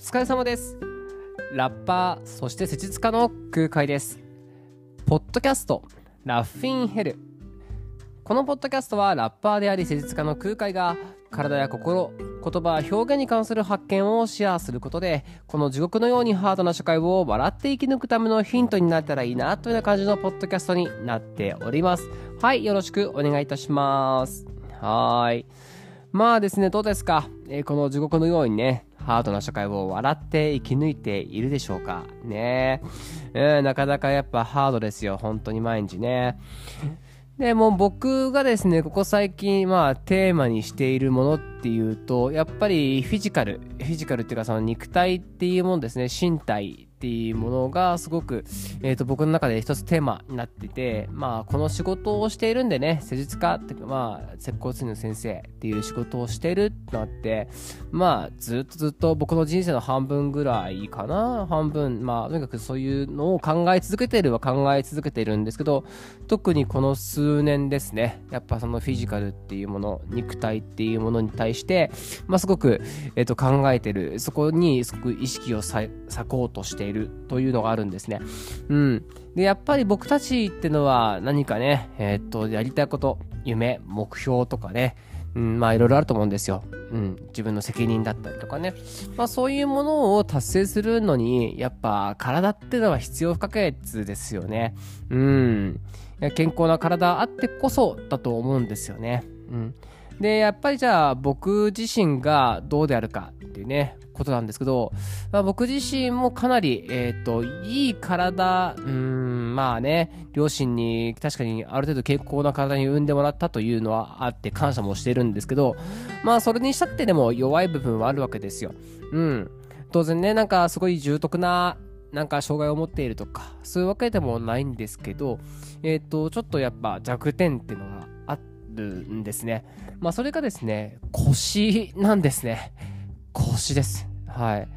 疲れ様です。ラッパーそして施術家の空海です。ポッドキャストラッフィンヘル。このポッドキャストはラッパーであり施術家の空海が体や心言葉表現に関する発見をシェアすることでこの地獄のようにハードな社会を笑って生き抜くためのヒントになったらいいなというような感じのポッドキャストになっております。はいよろしくお願いいたします。はい。まあですねどうですか、えー、この地獄のようにねハードな社会を笑って生き抜いているでしょうか？ね。えうん、なかなかやっぱハードですよ。本当に毎日ね。で、も僕がですね、ここ最近、まあ、テーマにしているものっていうと、やっぱりフィジカル、フィジカルっていうか、その肉体っていうもんですね、身体。っていうものがすごく、えー、と僕の中で一つテーマになってて、まあ、この仕事をしているんでね施術家っていうか、まあ、接骨院の先生っていう仕事をしてるってなってまあずっとずっと僕の人生の半分ぐらいかな。半分まあとにかくそういうのを考え続けてるは考え続けてるんですけど特にこの数年ですねやっぱそのフィジカルっていうもの肉体っていうものに対して、まあ、すごく、えー、と考えてるそこにすごく意識を割こうとしているというのがあるんですね。うん。で、やっぱり僕たちってのは何かね、えー、と、やりたいこと、夢、目標とかね、うん、まあいろいろあると思うんですよ。うん、自分の責任だったりとかね。まあそういうものを達成するのに、やっぱ体ってのは必要不可欠ですよね。うん。健康な体あってこそだと思うんですよね。うん。で、やっぱりじゃあ僕自身がどうであるかっていうね、ことなんですけど、まあ、僕自身もかなり、えっ、ー、と、いい体、うん、まあね、両親に確かにある程度健康な体に産んでもらったというのはあって感謝もしてるんですけど、まあそれにしたってでも弱い部分はあるわけですよ。うん。当然ね、なんかすごい重篤ななんか障害を持っているとか、そういうわけでもないんですけど、えっ、ー、と、ちょっとやっぱ弱点っていうのがあるんですね。まあそれがですね、腰なんですね。腰です。はい。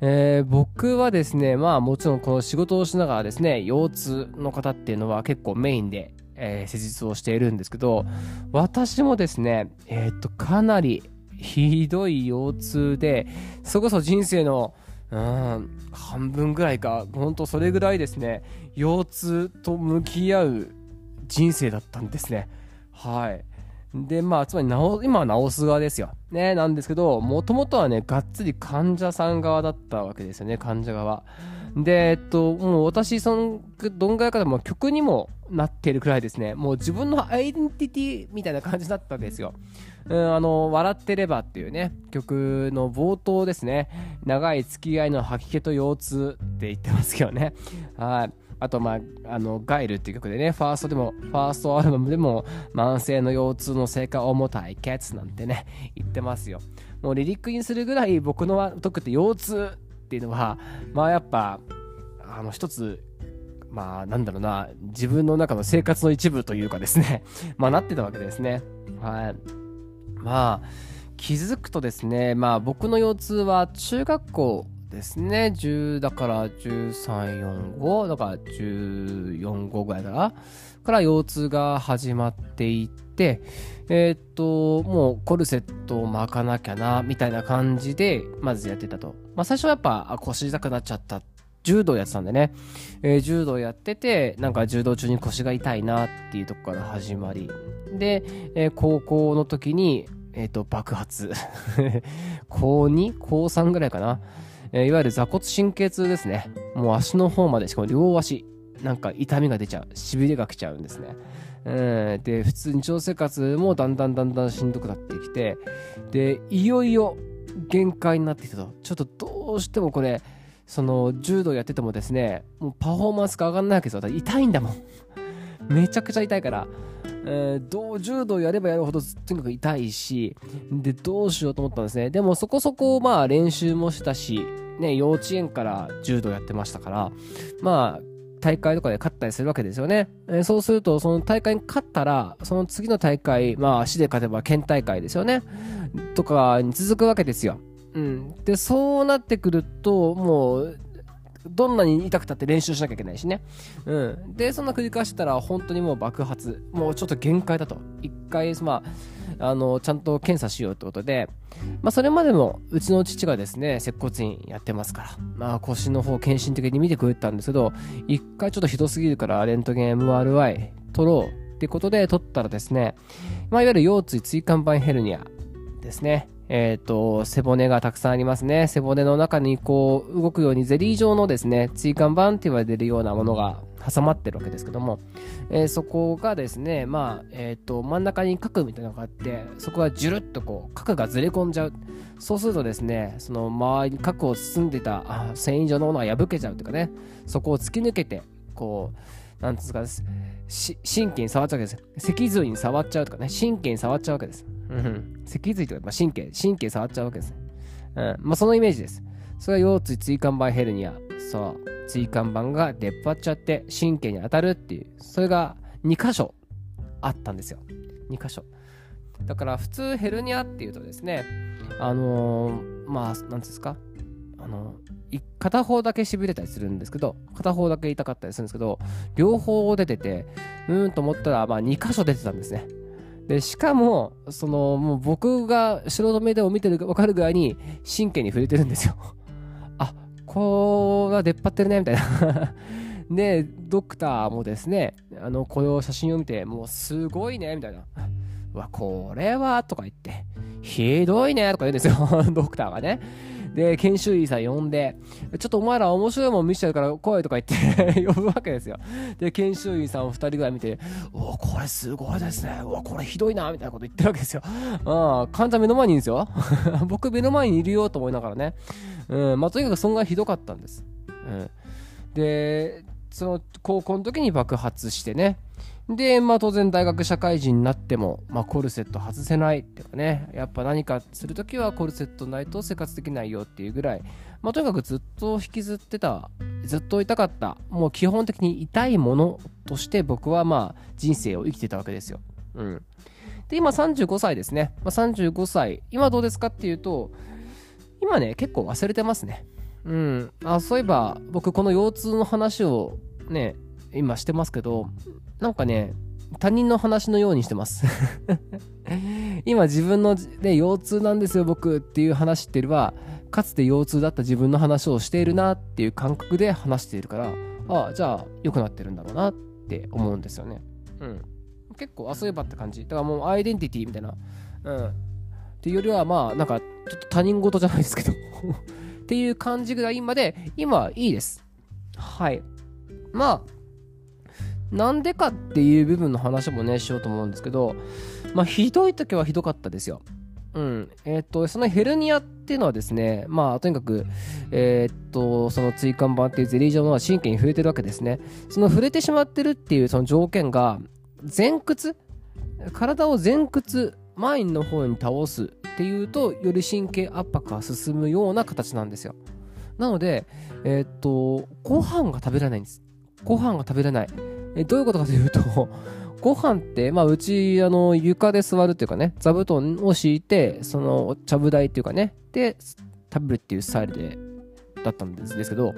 えー、僕はですね、まあもちろんこの仕事をしながらですね、腰痛の方っていうのは結構メインで、えー、施術をしているんですけど、私もですね、えっ、と、かなりひどい腰痛で、それこそ人生の、うん、半分ぐらいか、ほんとそれぐらいですね、腰痛と向き合う人生だったんですね。はい。で、まあ、つまり直、今は直す側ですよ。ね、なんですけど、もともとはね、がっつり患者さん側だったわけですよね、患者側。で、えっと、もう私、その、どんぐらいかでも曲にもなってるくらいですね、もう自分のアイデンティティみたいな感じだったわけですよ。うん、あの、笑ってればっていうね、曲の冒頭ですね、長い付き合いの吐き気と腰痛って言ってますけどね。はい。あと、まあ、あの、ガイルっていう曲でね、ファーストでも、ファーストアルバムでも、慢性の腰痛の成果重たいケツなんてね、言ってますよ。もうリリックにするぐらい僕の特って腰痛っていうのは、まあやっぱ、あの、一つ、まあなんだろうな、自分の中の生活の一部というかですね、まあなってたわけですね。はい。まあ、気づくとですね、まあ僕の腰痛は中学校ですね。10だから13、4、5だから14、5ぐらいかなから腰痛が始まっていって、えー、っと、もうコルセットを巻かなきゃな、みたいな感じで、まずやってたと。まあ最初はやっぱ腰痛くなっちゃった。柔道やってたんでね、えー、柔道やってて、なんか柔道中に腰が痛いなっていうとこから始まり。で、えー、高校の時に、えっ、と、爆発。高 2? 高3ぐらいかな。えー、いわゆる座骨神経痛ですね。もう足の方まで、しかも両足、なんか痛みが出ちゃう。痺れが来ちゃうんですね。で、普通日常生活もだんだんだんだんしんどくなってきて、で、いよいよ限界になってきたと。ちょっとどうしてもこれ、その柔道やっててもですね、もうパフォーマンスが上がんないわけですよ。痛いんだもん。めちゃくちゃ痛いから。えー、どう柔道やればやるほどとにかく痛いし、で、どうしようと思ったんですね。でもそこそこまあ練習もしたし、ね、幼稚園から柔道やってましたから、まあ、大会とかで勝ったりするわけですよね。えー、そうすると、その大会に勝ったら、その次の大会、まあ足で勝てば県大会ですよね。とかに続くわけですよ。うん。で、そうなってくると、もう、どんなに痛くたって練習しなきゃいけないしね。うん。で、そんな繰り返してたら、本当にもう爆発。もうちょっと限界だと。一回、まあ、あの、ちゃんと検査しようってことで、まあ、それまでも、うちの父がですね、接骨院やってますから、まあ、腰の方、献身的に見てくれたんですけど、一回ちょっとひどすぎるから、レントゲン MRI 取ろうってことで取ったらですね、まあ、いわゆる腰椎椎間板ヘルニアですね。えっ、ー、と、背骨がたくさんありますね。背骨の中にこう動くようにゼリー状のですね、椎間板って言われるようなものが挟まってるわけですけども、えー、そこがですね、まあ、えっ、ー、と、真ん中に角みたいなのがあって、そこがジュルッとこう、角がずれ込んじゃう。そうするとですね、その周りに角を包んでた繊維状のものが破けちゃうというかね、そこを突き抜けて、こう、なんですか、神経に触っちゃうわけです。脊髄に触っちゃうとかね、神経に触っちゃうわけです。うん。脊髄とか、まあ、神経、神経触っちゃうわけですね。うん。まあ、そのイメージです。それが腰椎椎間板ヘルニア。そう。椎間板が出っ張っちゃって神経に当たるっていう。それが2箇所あったんですよ。2箇所。だから普通ヘルニアっていうとですね、あのー、まあ、なんですか？あの片方だけしびれたりするんですけど、片方だけ痛かったりするんですけど、両方出てて、うーんと思ったら、まあ2箇所出てたんですね。で、しかも、その、もう僕が素人目でも見てる分かるぐらいに神経に触れてるんですよ。あ、こうが出っ張ってるね、みたいな で、ドクターもですね、あの、この写真を見て、もうすごいね、みたいな。わ、これは、とか言って、ひどいね、とか言うんですよ、ドクターがね。で、研修医さん呼んで、ちょっとお前ら面白いもん見せちゃうから来いとか言って 呼ぶわけですよ。で、研修医さんを2人ぐらい見て、おこれすごいですね。うわ、これひどいな、みたいなこと言ってるわけですよ。うん、患者目の前にいるんですよ。僕目の前にいるよと思いながらね。うん、まあ、とにかく損害ひどかったんです。うん。で、その高校の時に爆発してね。で、まあ当然大学社会人になっても、まあコルセット外せないっていうかね、やっぱ何かするときはコルセットないと生活できないよっていうぐらい、まあとにかくずっと引きずってた、ずっと痛かった、もう基本的に痛いものとして僕はまあ人生を生きてたわけですよ。うん。で、今35歳ですね。まあ、35歳。今どうですかっていうと、今ね、結構忘れてますね。うん。あ、そういえば僕この腰痛の話をね、今してますけど、なんかね、他人の話のようにしてます。今自分の、ね、腰痛なんですよ僕っていう話してるはかつて腰痛だった自分の話をしているなっていう感覚で話しているからああじゃあ良くなってるんだろうなって思うんですよね。うん。結構あそういえばって感じ。だからもうアイデンティティみたいな。うん。っていうよりはまあなんかちょっと他人事じゃないですけど。っていう感じぐらいまで今はいいです。はい。まあなんでかっていう部分の話もね、しようと思うんですけど、まあ、ひどい時はひどかったですよ。うん。えっ、ー、と、そのヘルニアっていうのはですね、まあ、とにかく、えっ、ー、と、その椎間板っていうゼリー状の神経に触れてるわけですね。その触れてしまってるっていうその条件が、前屈？体を前屈、前の方に倒すっていうと、より神経圧迫が進むような形なんですよ。なので、えっ、ー、と、ご飯が食べられないんです。ご飯が食べれない。えどういうことかというと ご飯って、まあ、うち、あの、床で座るっていうかね、座布団を敷いて、その、ちゃぶ台っていうかね、で、食べるっていうスタイルで、だったんですですけど、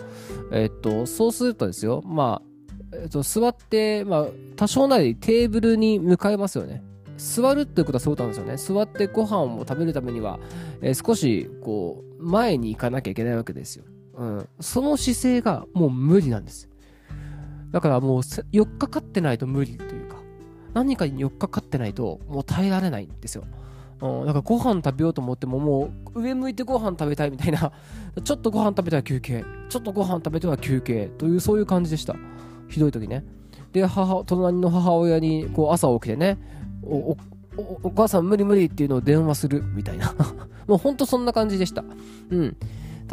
えっと、そうするとですよ、まあ、えっと、座って、まあ、多少なりテーブルに向かいますよね。座るっていうことはそうなんですよね。座ってご飯を食べるためには、えー、少し、こう、前に行かなきゃいけないわけですよ。うん。その姿勢がもう無理なんです。だからもう4日かってないと無理というか、何かに4日かってないともう耐えられないんですよ。うん、だからご飯食べようと思ってももう上向いてご飯食べたいみたいな、ちょっとご飯食べたら休憩、ちょっとご飯食べては休憩というそういう感じでした。ひどい時ね。で、母、隣の母親にこう朝起きてね、おおお母さん無理無理っていうのを電話するみたいな。もうほんとそんな感じでした。うん。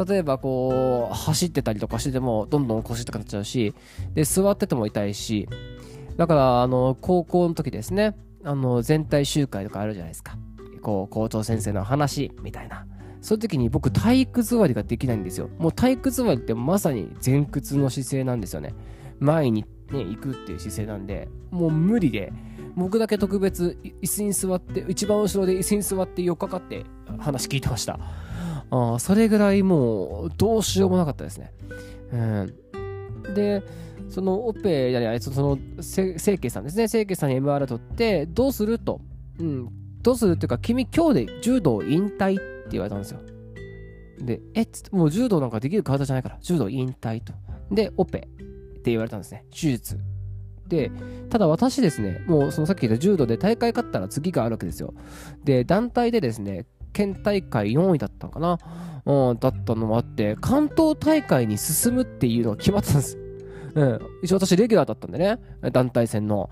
例えばこう、走ってたりとかしてても、どんどん腰痛くなっちゃうし、で、座ってても痛いし、だから、あの、高校の時ですね、あの、全体集会とかあるじゃないですか。こう、校長先生の話、みたいな。そういう時に僕、体育座りができないんですよ。もう体育座りってまさに前屈の姿勢なんですよね。前にね、行くっていう姿勢なんで、もう無理で、僕だけ特別椅子に座って、一番後ろで椅子に座って4日かかって話聞いてました。あそれぐらいもうどうしようもなかったですね。うん、で、そのオペやりその清家さんですね、清家さんに MR 取って、どうすると、うん、どうするっていうか、君今日で柔道引退って言われたんですよ。で、えっつって、もう柔道なんかできる体じゃないから、柔道引退と。で、オペって言われたんですね。手術。で、ただ私ですね、もうそのさっき言った柔道で大会勝ったら次があるわけですよ。で、団体でですね、県大会4位だったのかな、うん、だったのもあって、関東大会に進むっていうのが決まってたんです。うん、一応私レギュラーだったんでね、団体戦の。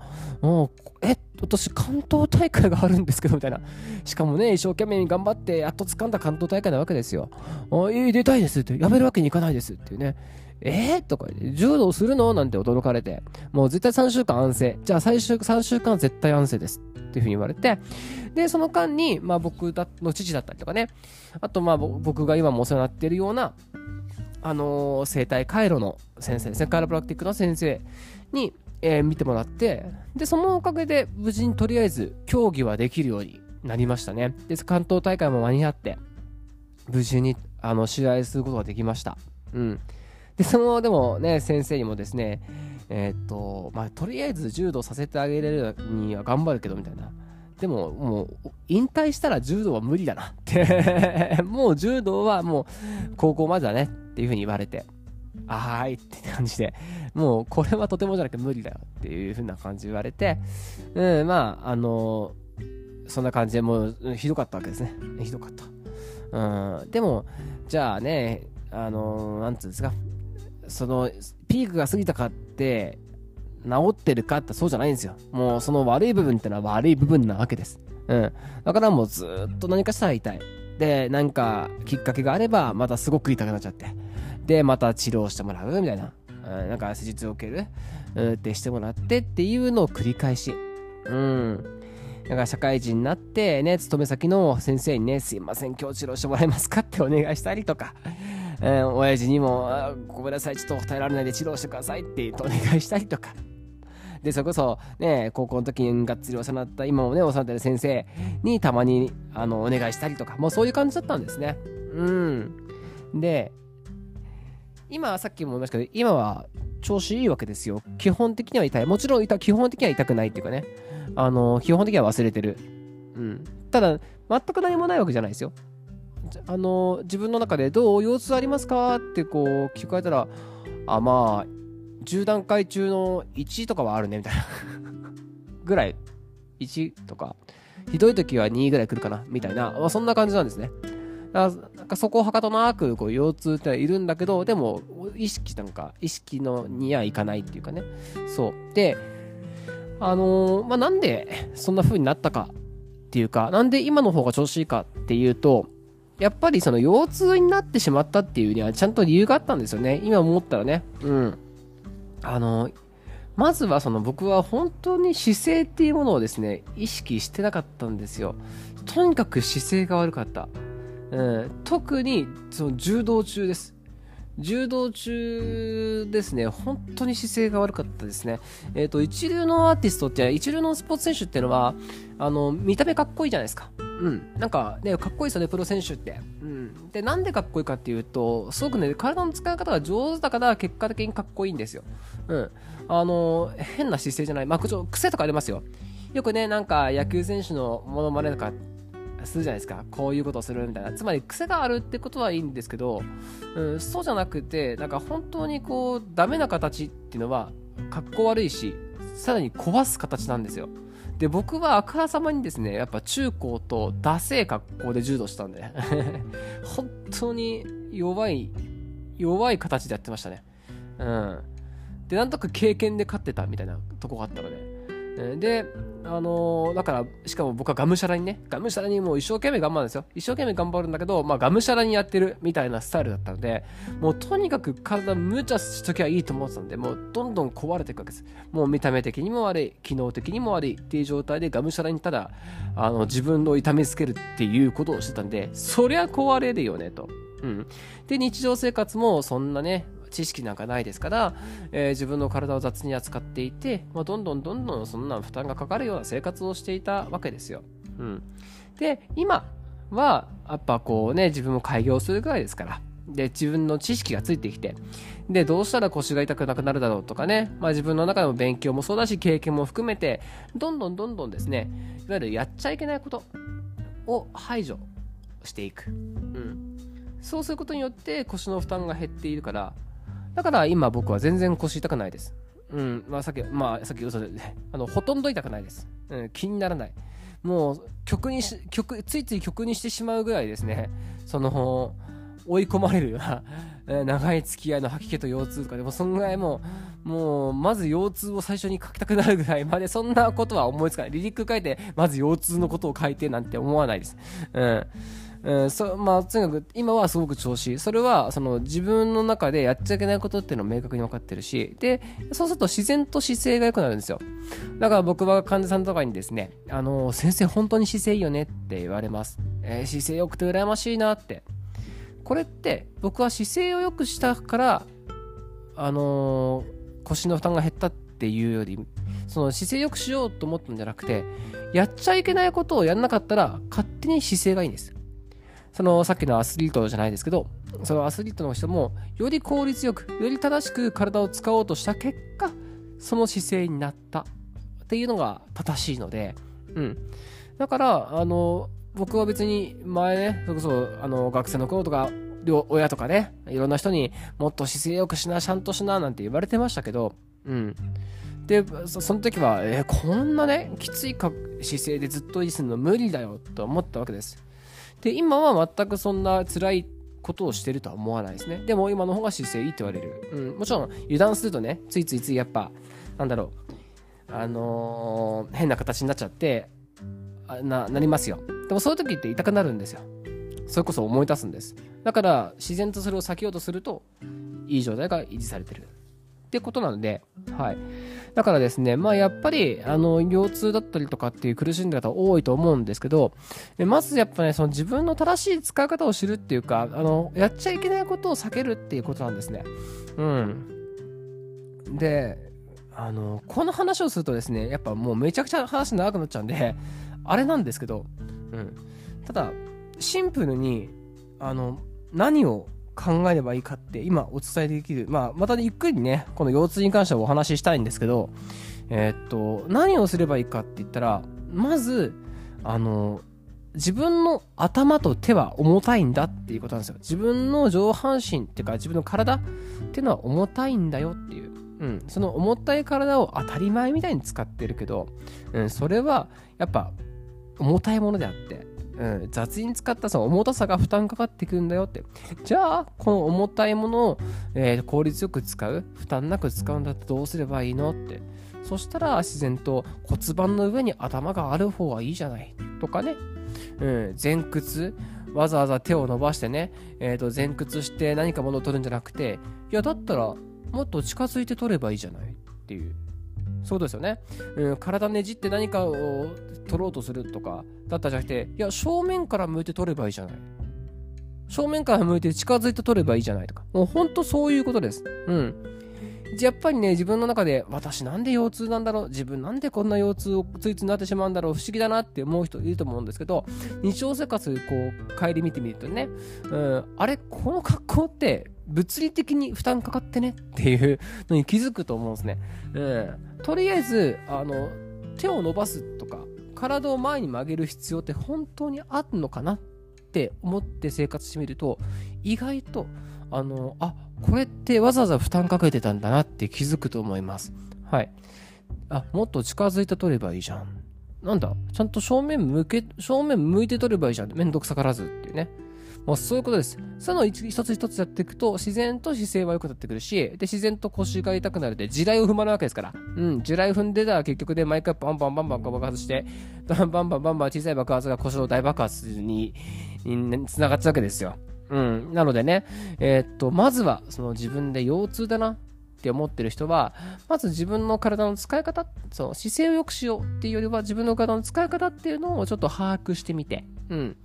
え、私関東大会があるんですけど、みたいな。しかもね、一生懸命に頑張ってやっと掴んだ関東大会なわけですよ。あ、え、出たいですって、やめるわけにいかないですっていうね。えー、とか柔道するの？なんて驚かれて、もう絶対3週間安静。じゃあ最終3週間絶対安静です。っていうふうに言われて、で、その間に、まあ僕の父だったりとかね、あとまあ僕が今もお世話になっているような、あのー、生体回路の先生ですね、カイロプラクティックの先生に、えー、見てもらって、で、そのおかげで無事にとりあえず競技はできるようになりましたね。で、関東大会も間に合って、無事にあの試合することができました。うん。で、その、でもね、先生にもですね、えー、っと、まあ、とりあえず柔道させてあげれるには頑張るけど、みたいな。でも、もう、引退したら柔道は無理だなって。もう柔道はもう、高校までだねっていうふうに言われて、はーいって感じで、もう、これはとてもじゃなくて無理だよっていうふうな感じで言われて、うん、まあ、あの、そんな感じでもう、ひどかったわけですね。ひどかった。うん、でも、じゃあね、あの、なんつうんですか、そのピークが過ぎたかって治ってるかってそうじゃないんですよ。もうその悪い部分ってのは悪い部分なわけです。うん。だからもうずっと何かしたら痛い。で、なんかきっかけがあればまたすごく痛くなっちゃって。で、また治療してもらうみたいな。うん、なんか施術を受ける、うん、ってしてもらってっていうのを繰り返し。うん。だから社会人になってね、勤め先の先生にね、すいません、今日治療してもらえますかってお願いしたりとか。えー、親父にも、ごめんなさい、ちょっと耐えられないで治療してくださいって言うとお願いしたりとか。で、それこそ、ね、高校の時にがっつりお世話になった、今もね、お世話になってる先生にたまに、あの、お願いしたりとか、もうそういう感じだったんですね。うん。で、今、さっきも言いましたけど、今は調子いいわけですよ。基本的には痛い。もちろん痛、基本的には痛くないっていうかね。あの、基本的には忘れてる。うん。ただ、全く何もないわけじゃないですよ。あの自分の中でどう腰痛ありますかってこう聞かれたらあまあ10段階中の1とかはあるねみたいな。ぐらい。1とか。ひどい時は2ぐらい来るかなみたいな、まあ、そんな感じなんですね。だからなんかそこをはかとなくこう腰痛ってはいるんだけどでも意識なんか意識のにはいかないっていうかね。そう。であのー、まあなんでそんな風になったかっていうかなんで今の方が調子いいかっていうとやっぱりその腰痛になってしまったっていうにはちゃんと理由があったんですよね。今思ったらね。うん。あの、まずはその僕は本当に姿勢っていうものをですね、意識してなかったんですよ。とにかく姿勢が悪かった。うん、特にその柔道中です。柔道中ですね、本当に姿勢が悪かったですね。えっ、ー、と、一流のアーティストって、一流のスポーツ選手っていうのは、あの、見た目かっこいいじゃないですか。うん。なんかね、かっこいいですよね、プロ選手って。うん。で、なんでかっこいいかっていうと、すごくね、体の使い方が上手だから、結果的にかっこいいんですよ。うん。あの、変な姿勢じゃない。まあ、癖とかありますよ。よくね、なんか野球選手のモノマネとかするじゃないですか。こういうことをするみたいな。つまり癖があるってことはいいんですけど、うん、そうじゃなくて、なんか本当にこう、ダメな形っていうのは、かっこ悪いし、さらに壊す形なんですよ。で、僕はあから様にですね、やっぱ中高とダセえ格好で柔道したんで 本当に弱い、弱い形でやってましたね。うん。で、なんとか経験で勝ってたみたいなとこがあったので。で、あのー、だから、しかも僕はがむしゃらにね、がむしゃらにもう一生懸命頑張るんですよ。一生懸命頑張るんだけど、まあ、がむしゃらにやってるみたいなスタイルだったので、もうとにかく体無茶しときゃいいと思ってたんで、もうどんどん壊れていくわけです。もう見た目的にも悪い、機能的にも悪いっていう状態でがむしゃらにただ、あの、自分を痛めつけるっていうことをしてたんで、そりゃ壊れるよね、と。うん。で、日常生活もそんなね、知識なんかないですから、えー、自分の体を雑に扱っていて、まあ、どんどんどんどんそんな負担がかかるような生活をしていたわけですよ。うん、で今はやっぱこうね自分も開業するぐらいですからで、自分の知識がついてきて、で、どうしたら腰が痛くなくなるだろうとかね、まあ自分の中でも勉強もそうだし、経験も含めて、どんどんどんどんですね、いわゆるやっちゃいけないことを排除していく。うん。そうすることによって腰の負担が減っているから、だから今僕は全然腰痛くないです。うん、まあさっき、まあさっき嘘で、あの、ほとんど痛くないです。うん、気にならない。もう、曲にし、曲、ついつい曲にしてしまうぐらいですね、その、追い込まれるような、長い付き合いの吐き気と腰痛とかでもそんぐらいもうもうまず腰痛を最初に書きたくなるぐらいまでそんなことは思いつかないリリック書いてまず腰痛のことを書いてなんて思わないですうんうん、そまあ、とにかく今はすごく調子いい。それはその自分の中でやっちゃいけないことっていうのを明確に分かってるし。でそうすると自然と姿勢が良くなるんですよ。だから僕は患者さんとかにですねあの先生本当に姿勢いいよねって言われます、えー、姿勢良くて羨ましいなって。これって僕は姿勢を良くしたからあのー、腰の負担が減ったっていうよりその姿勢良くしようと思ったんじゃなくてやっちゃいけないことをやんなかったら勝手に姿勢がいいんです。そのさっきのアスリートじゃないですけどそのアスリートの人もより効率よくより正しく体を使おうとした結果その姿勢になったっていうのが正しいのでうんだからあの僕は別に前ね、それこそあの学生の頃とか、親とかね、いろんな人にもっと姿勢よくしな、ちゃんとしな、なんて言われてましたけど、うん。で、その時は、えー、こんなね、きつい姿勢でずっと維持するの無理だよと思ったわけです。で、今は全くそんな辛いことをしてるとは思わないですね。でも今の方が姿勢いいって言われる。うん、もちろん油断するとね、ついついついやっぱ、なんだろう、あのー、変な形になっちゃって、な、なりますよ。でもそういう時って痛くなるんですよ。それこそ思い出すんです。だから自然とそれを避けようとするといい状態が維持されてるってことなので、はい。だからですね、まあやっぱり、あの、腰痛だったりとかっていう苦しんでる方多いと思うんですけど、まずやっぱね、その自分の正しい使い方を知るっていうか、あの、やっちゃいけないことを避けるっていうことなんですね。うん。で、あの、この話をするとですね、やっぱもうめちゃくちゃ話長くなっちゃうんで、あれなんですけど、うん、ただシンプルにあの何を考えればいいかって今お伝えできる、まあ、またゆっくりねこの腰痛に関してはお話ししたいんですけど、えー、っと何をすればいいかって言ったらまずあの自分の頭と手は重たいんだっていうことなんですよ。自分の上半身っていうか自分の体っていうのは重たいんだよっていう、うん、その重たい体を当たり前みたいに使ってるけど、うん、それはやっぱ重たいものであって、うん、雑に使ったその重たさが負担かかってくるんだよって。じゃあ、この重たいものを、えー、効率よく使う負担なく使うんだってどうすればいいのって。そしたら自然と骨盤の上に頭がある方がいいじゃない。とかね。うん、前屈。わざわざ手を伸ばしてね、えー、と前屈して何か物を取るんじゃなくて、いや、だったらもっと近づいて取ればいいじゃないっていう。そうですよね、うん、体ねじって何かを取ろうとするとかだったじゃなくていや正面から向いて取ればいいじゃない。正面から向いて近づいて取ればいいじゃないとか。もうほんとそういうことです。うん。やっぱりね、自分の中で、私なんで腰痛なんだろう？自分なんでこんな腰痛をついついなってしまうんだろう？不思議だなって思う人いると思うんですけど、日常生活、こう、帰り見てみるとね、うん、あれ、この格好って、物理的に負担かかってねっていうのに気づくと思うんですね。うん、とりあえず、あの、手を伸ばすとか、体を前に曲げる必要って本当にあるのかなって思って生活してみると、意外と、あの、あ、これってわざわざ負担かけてたんだなって気づくと思います。はい。あ、もっと近づいて撮ればいいじゃん。なんだちゃんと正面向け、正面向いて撮ればいいじゃん。めんどくさからずっていうね。もうそういうことです。その一つ一つやっていくと、自然と姿勢は良くなってくるし、で、自然と腰が痛くなるで、地雷を踏まないわけですから。うん、地雷踏んでたら結局で毎回バンバンバンバン爆発して、バンバンバンバンバン小さい爆発が腰の大爆発に、につながっちゃうわけですよ。うん。なのでね、えー、っと、まずは、その自分で腰痛だなって思ってる人は、まず自分の体の使い方、そう、姿勢を良くしようっていうよりは、自分の体の使い方っていうのをちょっと把握してみて、うん。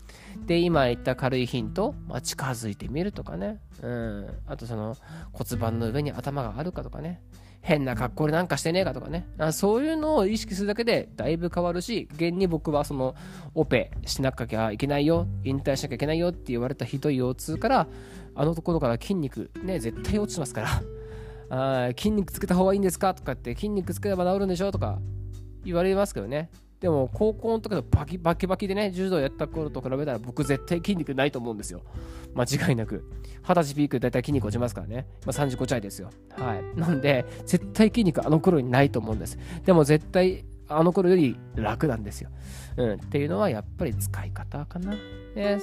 で、今言った軽いヒント、まあ、近づいてみるとかね、うん。あとその骨盤の上に頭があるかとかね、変な格好でなんかしてねえかとかね。あそういうのを意識するだけでだいぶ変わるし、現に僕はその、オペしなきゃいけないよ、引退しなきゃいけないよって言われたひどい腰痛から、あのところから筋肉、ね、絶対落ちますから。あ筋肉つけた方がいいんですか？とかって筋肉つければ治るんでしょ？とか言われますけどね。でも高校の時のバキバキバキでね柔道やった頃と比べたら僕絶対筋肉ないと思うんですよ。間違いなく。二十歳ピークで大体筋肉落ちますからね、まあ、35歳ですよ。はい。なんで絶対筋肉あの頃にないと思うんです。でも絶対あの頃より楽なんですよ、うん、っていうのはやっぱり使い方かな、ね、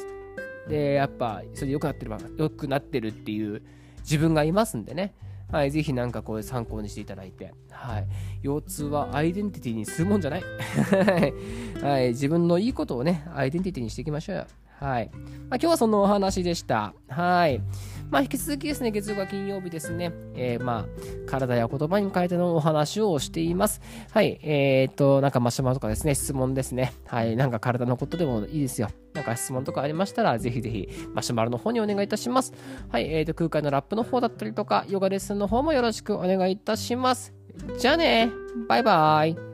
でやっぱそれで良くなってる良くなってるっていう自分がいますんでね。はい、ぜひなんかこれ参考にしていただいて、はい、腰痛はアイデンティティにするもんじゃない。はい、自分のいいことをね、アイデンティティにしていきましょうよ。はい。まあ、今日はそのお話でした。はい。まあ、引き続きですね、月曜が金曜日ですね、えー、まあ、体や言葉に変えてのお話をしています。はい、えー、っと、なんかマシュマロとかですね、質問ですね。はい、なんか体のことでもいいですよ。なんか質問とかありましたら、ぜひぜひマシュマロの方にお願いいたします。はい、えー、と、空海のラップの方だったりとか、ヨガレッスンの方もよろしくお願いいたします。じゃあね、バイバイ。